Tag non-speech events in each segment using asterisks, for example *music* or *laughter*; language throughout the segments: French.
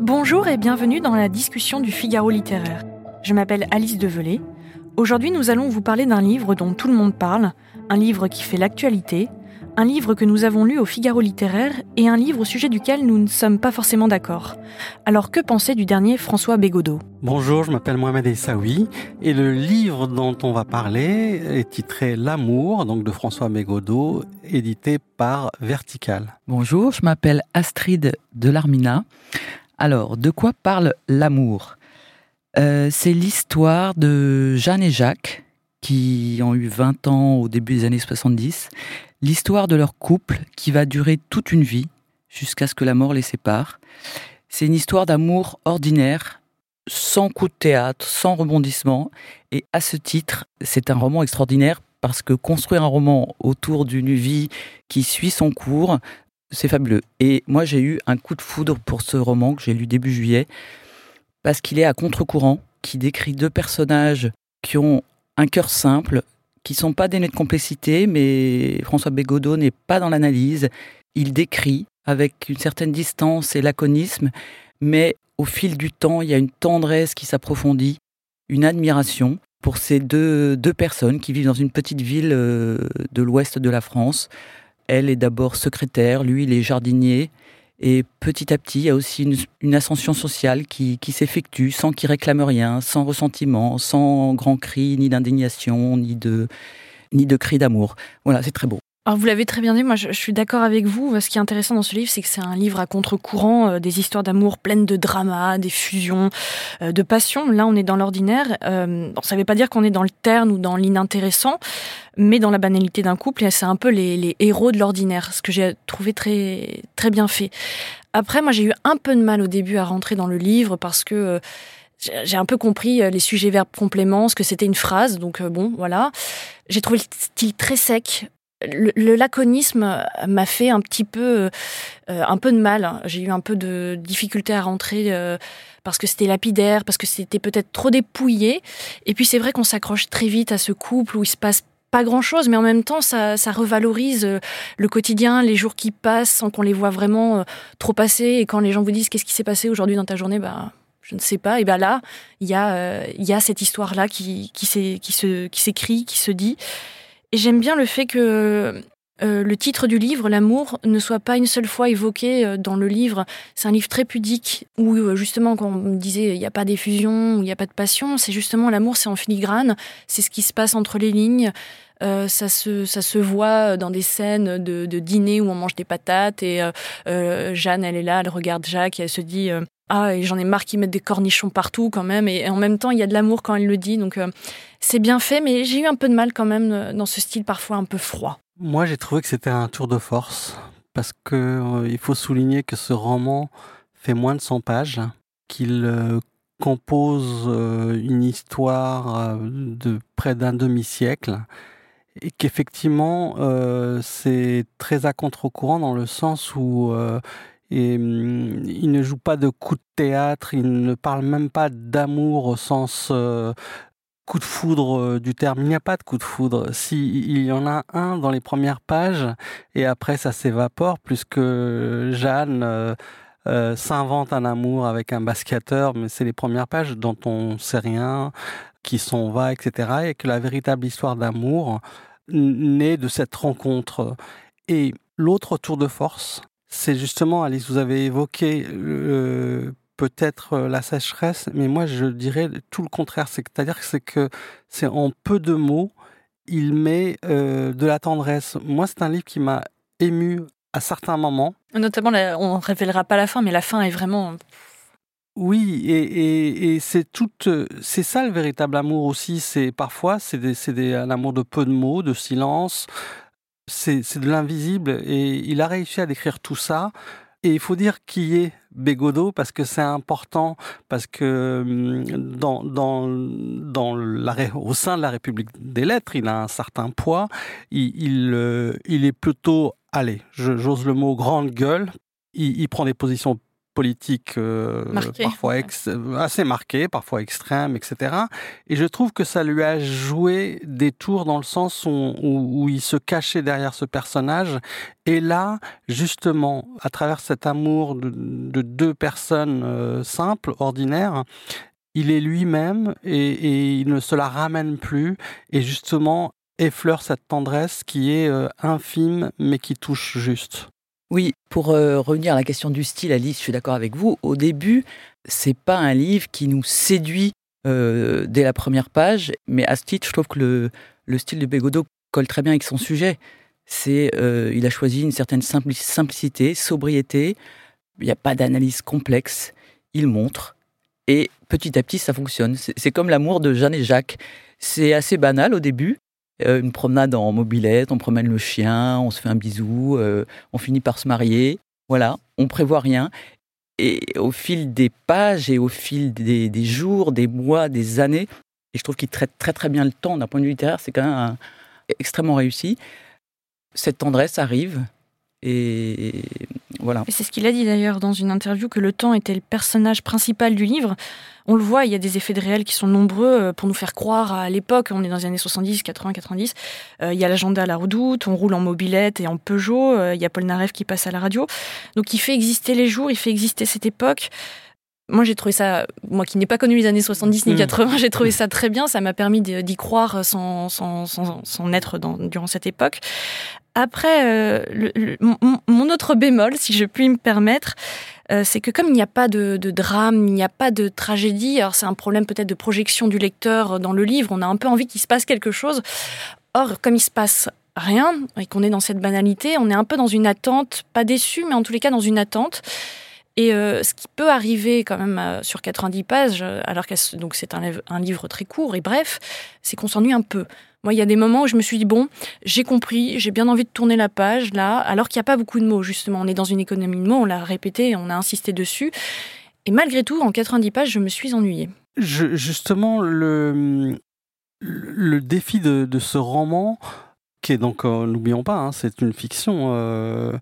Bonjour et bienvenue dans la discussion du Figaro littéraire. Je m'appelle Alice Develay. Aujourd'hui, nous allons vous parler d'un livre dont tout le monde parle, un livre qui fait l'actualité, un livre que nous avons lu au Figaro littéraire et un livre au sujet duquel nous ne sommes pas forcément d'accord. Alors que penser du dernier François Bégodeau? Bonjour, je m'appelle Mohamed Essaoui et le livre dont on va parler est titré L'amour, donc de François Bégodeau, édité par Vertical. Bonjour, je m'appelle Astrid Delarmina. Alors, de quoi parle l'amour? Euh, C'est l'histoire de Jeanne et Jacques, qui ont eu 20 ans au début des années 70. L'histoire de leur couple qui va durer toute une vie, jusqu'à ce que la mort les sépare. C'est une histoire d'amour ordinaire, sans coup de théâtre, sans rebondissement. Et à ce titre, c'est un roman extraordinaire parce que construire un roman autour d'une vie qui suit son cours, c'est fabuleux. Et moi, j'ai eu un coup de foudre pour ce roman que j'ai lu début juillet, parce qu'il est à contre-courant, qui décrit deux personnages qui ont un cœur simple, qui sont pas dénués de complexité, mais François Bégodeau n'est pas dans l'analyse. Il décrit avec une certaine distance et laconisme, mais au fil du temps, il y a une tendresse qui s'approfondit, une admiration pour ces deux, deux personnes qui vivent dans une petite ville euh, de l'ouest de la France, elle est d'abord secrétaire, lui, il est jardinier. Et petit à petit, il y a aussi une, ascension sociale qui, qui s'effectue sans qu'il réclame rien, sans ressentiment, sans grand cri, ni d'indignation, ni de, ni de cri d'amour. Voilà, c'est très beau. Alors vous l'avez très bien dit, moi je, suis d'accord avec vous. Ce qui est intéressant dans ce livre, c'est que c'est un livre à contre-courant, euh, des histoires d'amour pleines de drama, des fusions, euh, de passion. Là, on est dans l'ordinaire. Euh, ça ne veut pas dire qu'on est dans le terne ou dans l'inintéressant, mais dans la banalité d'un couple. Et c'est un peu les, les héros de l'ordinaire, ce que j'ai trouvé très très bien fait. Après, moi j'ai eu un peu de mal au début à rentrer dans le livre parce que euh, j'ai un peu compris les sujets verbes compléments, ce que c'était une phrase, donc bon, voilà. J'ai trouvé le style très sec, le, laconisme m'a fait un petit peu, euh, un peu de mal. J'ai eu un peu de difficulté à rentrer euh, parce que c'était lapidaire, parce que c'était peut-être trop dépouillé. Et puis c'est vrai qu'on s'accroche très vite à ce couple où il se passe pas grand chose, mais en même temps, ça, revalorise euh, le quotidien, les jours qui passent sans qu'on les voit vraiment trop passer. Et quand les gens vous disent qu'est-ce qui s'est passé aujourd'hui dans ta journée, bah, je ne sais pas. Et bien là, il y a, y a cette histoire-là qui, qui s'écrit, qui se dit. Et j'aime bien le fait que euh, le titre du livre, L'amour, ne soit pas une seule fois évoqué euh, dans le livre. C'est un livre très pudique où euh, justement quand on me disait il n'y a pas d'effusion, il n'y a pas de passion, c'est justement l'amour, c'est en filigrane, c'est ce qui se passe entre les lignes. ça, se, voit dans des scènes de, de dîner où on mange des patates et Jeanne, elle est là, elle regarde Jacques et elle se dit ah, et j'en ai marre qu'ils mettent des cornichons partout quand même. Et, en même temps, il y a de l'amour quand elle le dit. Donc, euh, c'est bien fait, mais j'ai eu un peu de mal quand même euh, dans ce style parfois un peu froid. Moi, j'ai trouvé que c'était un tour de force. Parce que euh, il faut souligner que ce roman fait moins de 100 pages, qu'il compose une histoire de près d'un demi-siècle et qu'effectivement c'est très à contre-courant dans le sens où et hum, il ne joue pas de coup de théâtre, il ne parle même pas d'amour au sens euh, coup de foudre euh, du terme. Il n'y a pas de coup de foudre. Si il y en a un dans les premières pages et après ça s'évapore, puisque Jeanne euh, s'invente un amour avec un basketteur, mais c'est les premières pages dont on sait rien, qui s'en va, etc. Et que la véritable histoire d'amour naît de cette rencontre. Et l'autre tour de force, c'est justement, Alice, vous avez évoqué peut-être euh, la sécheresse, mais moi je dirais tout le contraire. C'est-à-dire que c'est que c'est en peu de mots, il met euh, de la tendresse. Moi, c'est un livre qui m'a ému à certains moments. Notamment, on ne révélera pas la fin, mais la fin est vraiment. Oui, et, c'est tout, c'est ça le véritable amour aussi. C'est parfois c'est un amour de peu de mots, de silence, c'est de l'invisible et il a réussi à décrire tout ça. Et il faut dire qui est Bégodeau parce que c'est important, parce que hum, dans, au sein de la République des lettres, il a un certain poids. Il, euh, est plutôt, allez, j'ose le mot, grande gueule. Il, il prend des positions politique euh, parfois assez marquée, parfois extrême, etc. Et je trouve que ça lui a joué des tours dans le sens où, où, il se cachait derrière ce personnage. Et là, justement, à travers cet amour de, de deux personnes euh, simples, ordinaires, il est lui-même et, et, il ne se la ramène plus. Et justement, effleure cette tendresse qui est euh, infime mais qui touche juste. Oui, pour euh, revenir à la question du style, Alice, je suis d'accord avec vous. Au début, c'est pas un livre qui nous séduit euh, dès la première page, mais à ce titre, je trouve que le, style de Bégodeau colle très bien avec son sujet. C'est, euh, il a choisi une certaine simplicité, sobriété. Il n'y a pas d'analyse complexe. Il montre et petit à petit, ça fonctionne. C'est comme l'amour de Jeanne et Jacques. C'est assez banal au début, euh, une promenade en mobilette, on promène le chien, on se fait un bisou, euh, on finit par se marier. Voilà, on prévoit rien. Et au fil des pages et au fil des, jours, des mois, des années, et je trouve qu'il traite très très bien le temps d'un point de vue littéraire, c'est quand même extrêmement réussi. Cette tendresse arrive et voilà. C'est ce qu'il a dit d'ailleurs dans une interview que le temps était le personnage principal du livre. On le voit, il y a des effets de réel qui sont nombreux euh, pour nous faire croire à l'époque, on est dans les années 70, 80, 90. il y a l'agenda à la redoute, on roule en mobilette et en Peugeot, euh, il y a Paul Naref qui passe à la radio. Donc il fait exister les jours, il fait exister cette époque. Moi, j'ai trouvé ça, moi qui n'ai pas connu les années 70 ni 80, mm. j'ai trouvé ça très bien. Ça m'a permis d'y croire sans, sans, sans, sans être dans, durant cette époque. Après, euh, mon, autre bémol, si je puis me permettre, euh, c'est que comme il n'y a pas de, drame, il n'y a pas de tragédie, alors c'est un problème peut-être de projection du lecteur dans le livre, on a un peu envie qu'il se passe quelque chose. Or, comme il se passe rien et qu'on est dans cette banalité, on est un peu dans une attente, pas déçu, mais en tous les cas dans une attente. Et euh, ce qui peut arriver quand même sur 90 pages, alors que c'est un, un livre très court et bref, c'est qu'on s'ennuie un peu. Moi, il y a des moments où je me suis dit, bon, j'ai compris, j'ai bien envie de tourner la page là, alors qu'il n'y a pas beaucoup de mots, justement. On est dans une économie de mots, on l'a répété, on a insisté dessus. Et malgré tout, en 90 pages, je me suis ennuyée. justement, le, défi de, ce roman, qui est donc, euh, n'oublions pas, hein, c'est une fiction, euh,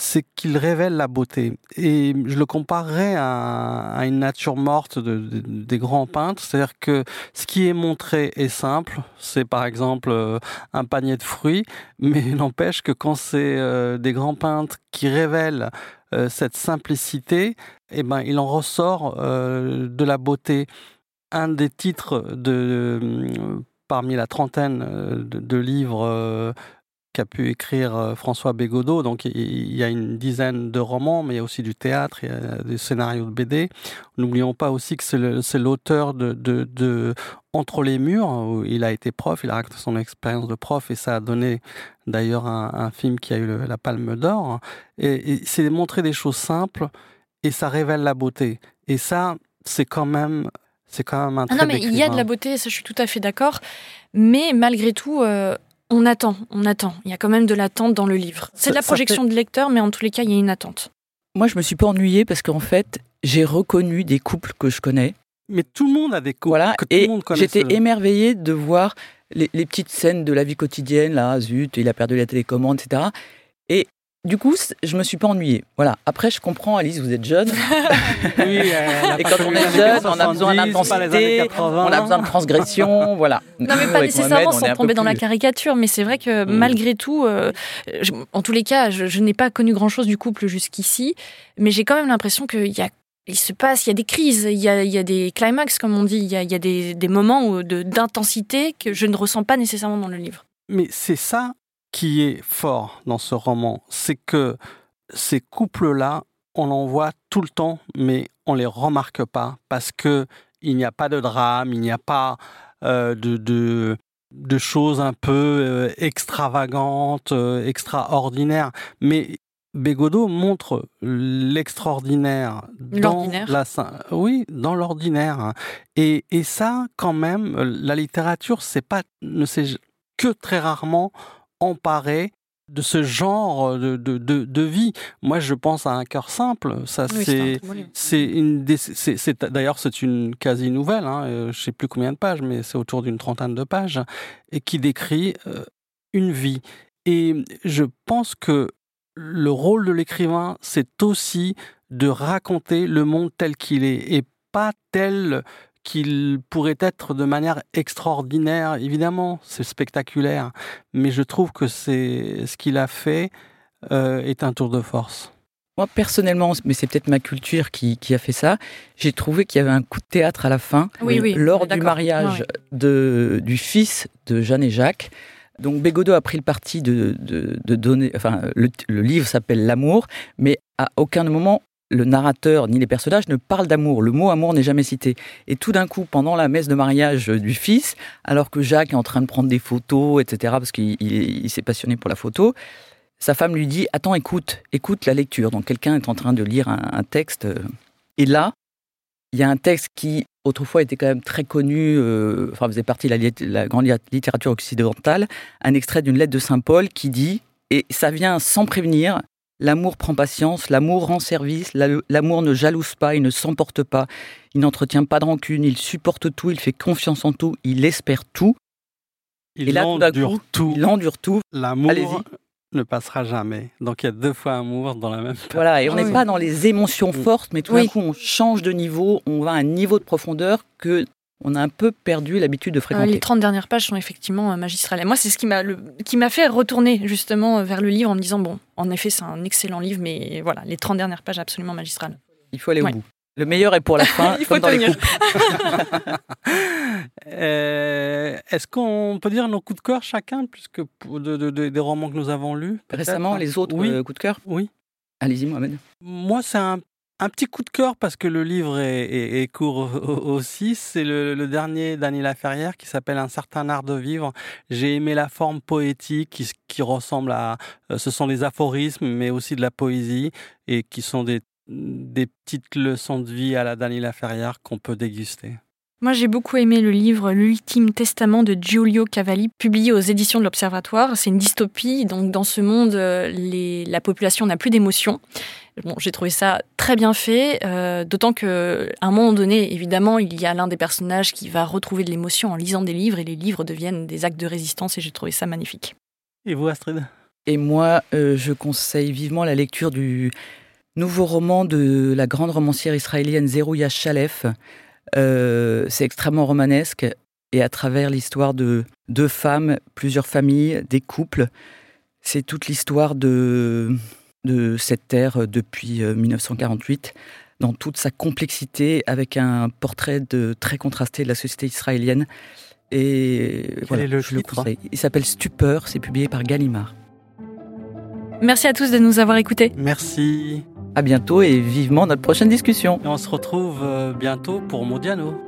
c'est qu'il révèle la beauté. Et je le comparerais à, une nature morte des grands peintres. C'est-à-dire que ce qui est montré est simple. C'est par exemple euh, un panier de fruits. Mais *laughs* n'empêche que quand c'est euh, des grands peintres qui révèlent euh, cette simplicité, eh ben, il en ressort de la beauté. Un des titres de, parmi la trentaine de livres qu'a pu écrire euh, François Bégodeau. Donc il y a une dizaine de romans, mais il y a aussi du théâtre, il y a des scénarios de BD. N'oublions pas aussi que c'est l'auteur de, de, Entre les murs, où il a été prof, il a raconté son expérience de prof, et ça a donné d'ailleurs un, film qui a eu la Palme d'Or. Et, c'est montrer des choses simples, et ça révèle la beauté. Et ça, c'est quand même c'est quand même un ah Non, mais il y a de la beauté, ça, je suis tout à fait d'accord. Mais malgré tout, euh, on attend, on attend. Il y a quand même de l'attente dans le livre. C'est de la projection de lecteur, mais en tous les cas, il y a une attente. Moi, je me suis pas ennuyée parce qu'en fait, j'ai reconnu des couples que je connais. Mais tout le monde a des couples voilà, et J'étais émerveillée de voir les, les, petites scènes de la vie quotidienne, là, zut, il a perdu la télécommande, etc. Et du coup, je me suis pas ennuyée. Voilà. Après, je comprends, Alice, vous êtes jeune. *laughs* oui, et quand on est jeune, on a besoin d'intensité, on a besoin de transgression, *laughs* voilà. Non, mais pas nécessairement sans tomber dans la caricature, mais c'est vrai que mm. malgré tout, euh, en tous les cas, je, n'ai pas connu grand-chose du couple jusqu'ici, mais j'ai quand même l'impression qu'il y a il se passe, il y a des crises, il y a, il y a des climax, comme on dit, il y a, il y a des, des moments d'intensité que je ne ressens pas nécessairement dans le livre. Mais c'est ça qui est fort dans ce roman, c'est que ces couples-là, on en voit tout le temps, mais on les remarque pas parce que il n'y a pas de drame, il n'y a pas euh, de, de, de, choses un peu euh, extravagantes, euh, extraordinaires. Mais Bégodeau montre l'extraordinaire dans la oui dans l'ordinaire et, et ça quand même la littérature c'est pas ne sait que très rarement emparer de ce genre de, de, de, vie. Moi, je pense à un cœur simple. Ça, c'est une, c'est, d'ailleurs, c'est une quasi nouvelle. Hein, euh, je sais plus combien de pages, mais c'est autour d'une trentaine de pages et qui décrit euh, une vie. Et je pense que le rôle de l'écrivain, c'est aussi de raconter le monde tel qu'il est et pas tel qu'il pourrait être de manière extraordinaire. Évidemment, c'est spectaculaire, mais je trouve que c'est ce qu'il a fait euh, est un tour de force. Moi, personnellement, mais c'est peut-être ma culture qui, a fait ça, j'ai trouvé qu'il y avait un coup de théâtre à la fin, lors du mariage de, du fils de Jeanne et Jacques. Donc Bégodeau a pris le parti de, de, donner, enfin le, le livre s'appelle L'amour, mais à aucun moment le narrateur ni les personnages ne parlent d'amour. Le mot amour n'est jamais cité. Et tout d'un coup, pendant la messe de mariage du fils, alors que Jacques est en train de prendre des photos, etc., parce qu'il s'est passionné pour la photo, sa femme lui dit Attends, écoute, écoute la lecture. Donc quelqu'un est en train de lire un, texte. Euh, et là, il y a un texte qui, autrefois, était quand même très connu, euh, enfin, faisait partie de la grande littérature occidentale, un extrait d'une lettre de Saint Paul qui dit, et ça vient sans prévenir, L'amour prend patience, l'amour rend service, l'amour ne jalouse pas, il ne s'emporte pas, il n'entretient pas de rancune, il supporte tout, il fait confiance en tout, il espère tout. Il endure tout. Il endure tout. L'amour ne passera jamais. Donc il y a deux fois amour dans la même Voilà, et on n'est pas dans les émotions fortes, mais tout d'un coup on change de niveau, on va à un niveau de profondeur que on a un peu perdu l'habitude de fréquenter. les 30 dernières pages sont effectivement euh, magistrales. Et moi, c'est ce qui m'a, qui m'a fait retourner justement euh, vers le livre en me disant, bon, en effet, c'est un excellent livre, mais voilà, les 30 dernières pages absolument magistrales. Il faut aller au bout. Le meilleur est pour la fin, *laughs* Il faut dans les *laughs* euh, Est-ce qu'on peut dire nos coups de cœur chacun, puisque des romans que nous avons lus Récemment, les autres coups de cœur? Oui. Allez-y, Mohamed. Moi, c'est un un petit coup de cœur parce que le livre est, court aussi. C'est le, dernier d'Annie Laferrière qui s'appelle Un certain art de vivre. J'ai aimé la forme poétique qui, ressemble à. Euh, ce sont des aphorismes, mais aussi de la poésie et qui sont des, petites leçons de vie à la Dany Laferrière qu'on peut déguster. Moi, j'ai beaucoup aimé le livre L'ultime testament de Giulio Cavalli, publié aux éditions de l'Observatoire. C'est une dystopie. Donc, dans ce monde, euh, la population n'a plus d'émotions. Bon, j'ai trouvé ça très bien fait, euh, d'autant que à un moment donné, évidemment, il y a l'un des personnages qui va retrouver de l'émotion en lisant des livres, et les livres deviennent des actes de résistance, et j'ai trouvé ça magnifique. Et vous, Astrid? Et moi, euh, je conseille vivement la lecture du nouveau roman de la grande romancière israélienne Zerouya Shalef. Euh, c'est extrêmement romanesque et à travers l'histoire de deux femmes, plusieurs familles, des couples, c'est toute l'histoire de, de cette terre depuis 1948 euh, dans toute sa complexité avec un portrait de, très contrasté de la société israélienne. Et voilà, le je le conseille. Il s'appelle Stupeur, c'est publié par Gallimard. Merci à tous de nous avoir écoutés. Merci. À bientôt et vivement notre prochaine discussion. Et on se retrouve euh, bientôt pour Modiano.